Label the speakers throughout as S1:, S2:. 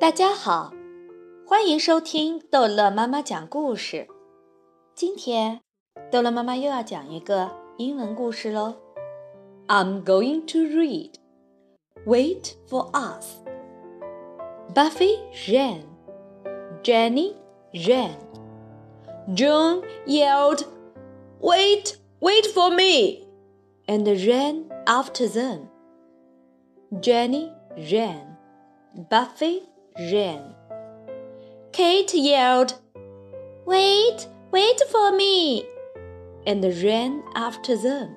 S1: 大家好，欢迎收听逗乐妈妈讲故事。今天，逗乐妈妈又要讲一个英文故事喽。I'm going to read. Wait for us. Buffy ran. Jenny ran. June yelled, "Wait, wait for me!" and ran after them. Jenny ran. Buffy ran. Kate yelled, Wait, wait for me! and ran after them.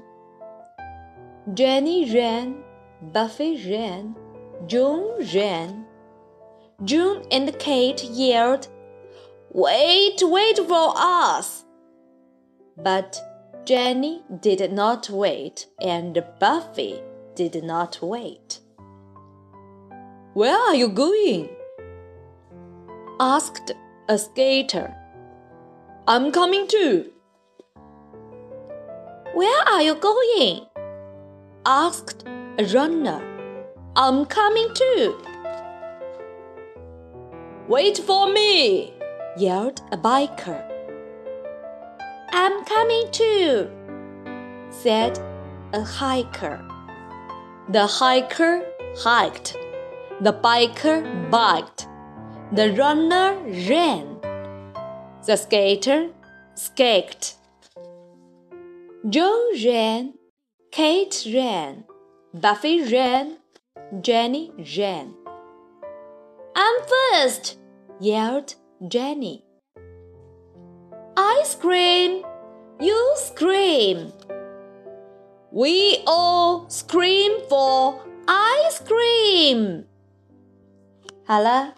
S1: Jenny ran, Buffy ran, June ran. June and Kate yelled, Wait, wait for us! But Jenny did not wait, and Buffy did not wait. Where are you going? Asked a skater. I'm coming too. Where are you going? asked a runner. I'm coming too. Wait for me, yelled a biker. I'm coming too, said a hiker. The hiker hiked. The biker biked. The runner ran. The skater skaked. Joe ran. Kate ran. Buffy ran. Jenny ran. I'm first, yelled Jenny. I scream. You scream. We all scream for ice cream. 好了，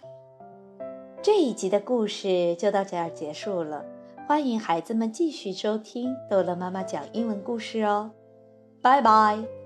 S1: 这一集的故事就到这儿结束了。欢迎孩子们继续收听逗乐妈妈讲英文故事哦，拜拜。